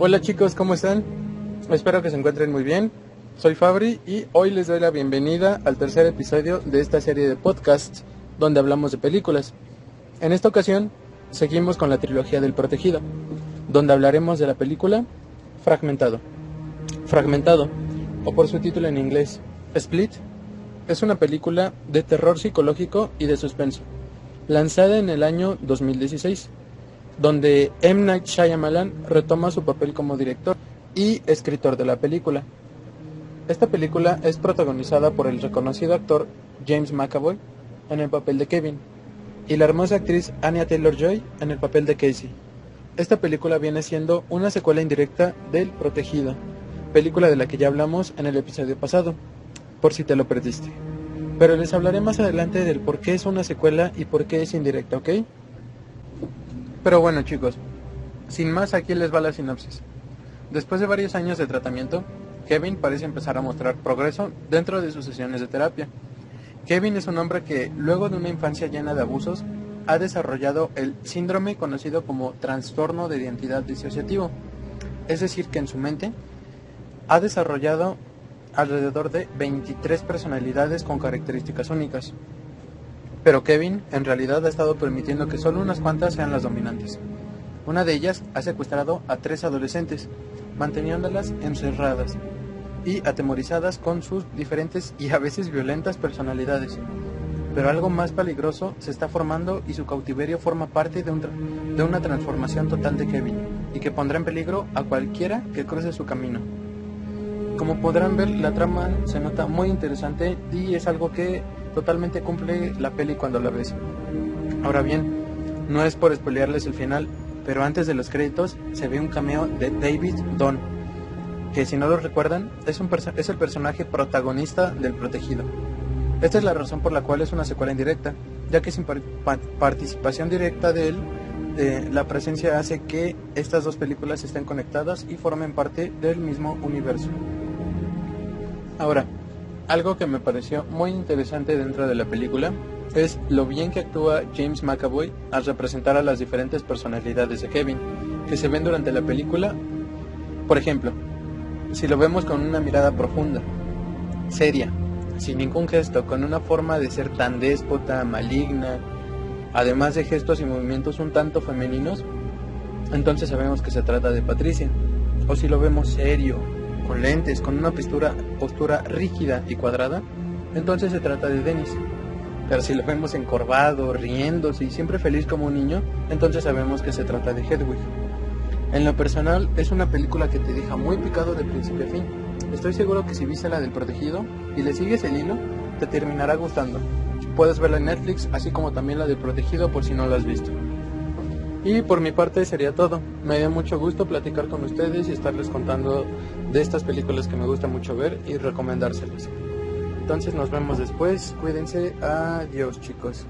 Hola chicos, ¿cómo están? Espero que se encuentren muy bien. Soy Fabri y hoy les doy la bienvenida al tercer episodio de esta serie de podcasts donde hablamos de películas. En esta ocasión seguimos con la trilogía del protegido, donde hablaremos de la película Fragmentado. Fragmentado, o por su título en inglés, Split, es una película de terror psicológico y de suspenso, lanzada en el año 2016 donde M. Night Shyamalan retoma su papel como director y escritor de la película. Esta película es protagonizada por el reconocido actor James McAvoy en el papel de Kevin y la hermosa actriz Anya Taylor-Joy en el papel de Casey. Esta película viene siendo una secuela indirecta del Protegido, película de la que ya hablamos en el episodio pasado, por si te lo perdiste. Pero les hablaré más adelante del por qué es una secuela y por qué es indirecta, ¿ok? Pero bueno chicos, sin más aquí les va la sinopsis. Después de varios años de tratamiento, Kevin parece empezar a mostrar progreso dentro de sus sesiones de terapia. Kevin es un hombre que, luego de una infancia llena de abusos, ha desarrollado el síndrome conocido como trastorno de identidad disociativo. Es decir, que en su mente ha desarrollado alrededor de 23 personalidades con características únicas pero Kevin en realidad ha estado permitiendo que solo unas cuantas sean las dominantes. Una de ellas ha secuestrado a tres adolescentes, manteniéndolas encerradas y atemorizadas con sus diferentes y a veces violentas personalidades. Pero algo más peligroso se está formando y su cautiverio forma parte de, una transformación total de Kevin y que pondrá en peligro a cualquiera que cruce su camino. Como podrán ver, la trama se nota muy interesante y es algo que totalmente cumple la peli cuando la ves. Ahora bien, no es por spoilearles el final, pero antes de los créditos se ve un cameo de David Don, que si no lo recuerdan es el personaje protagonista del Protegido. Esta es la razón por la cual es una secuela indirecta, ya que sin participación directa de él, eh, la presencia hace que estas dos películas estén conectadas y formen parte del mismo universo. Ahora, algo que me pareció muy interesante dentro de la película es lo bien que actúa James McAvoy al representar a las diferentes personalidades de Kevin que se ven durante la película. Por ejemplo, si lo vemos con una mirada profunda, seria, sin ningún gesto, con una forma de ser tan déspota, maligna, además de gestos y movimientos un tanto femeninos, entonces sabemos que se trata de Patricia. O si lo vemos serio, con lentes, con una postura, rígida y cuadrada, entonces se trata de Dennis. Pero si lo vemos encorvado, riéndose y siempre feliz como un niño, entonces sabemos que se trata de Hedwig. En lo personal, es una película que te deja muy picado de principio a fin. Estoy seguro que si viste la del protegido y le sigues el hilo, te terminará gustando. Puedes verla en Netflix, así como también la del protegido por si no la has visto. Y por mi parte sería todo. Me dio mucho gusto platicar con ustedes y estarles contando de estas películas que me gusta mucho ver y recomendárselas. Entonces nos vemos después. Cuídense. Adiós chicos.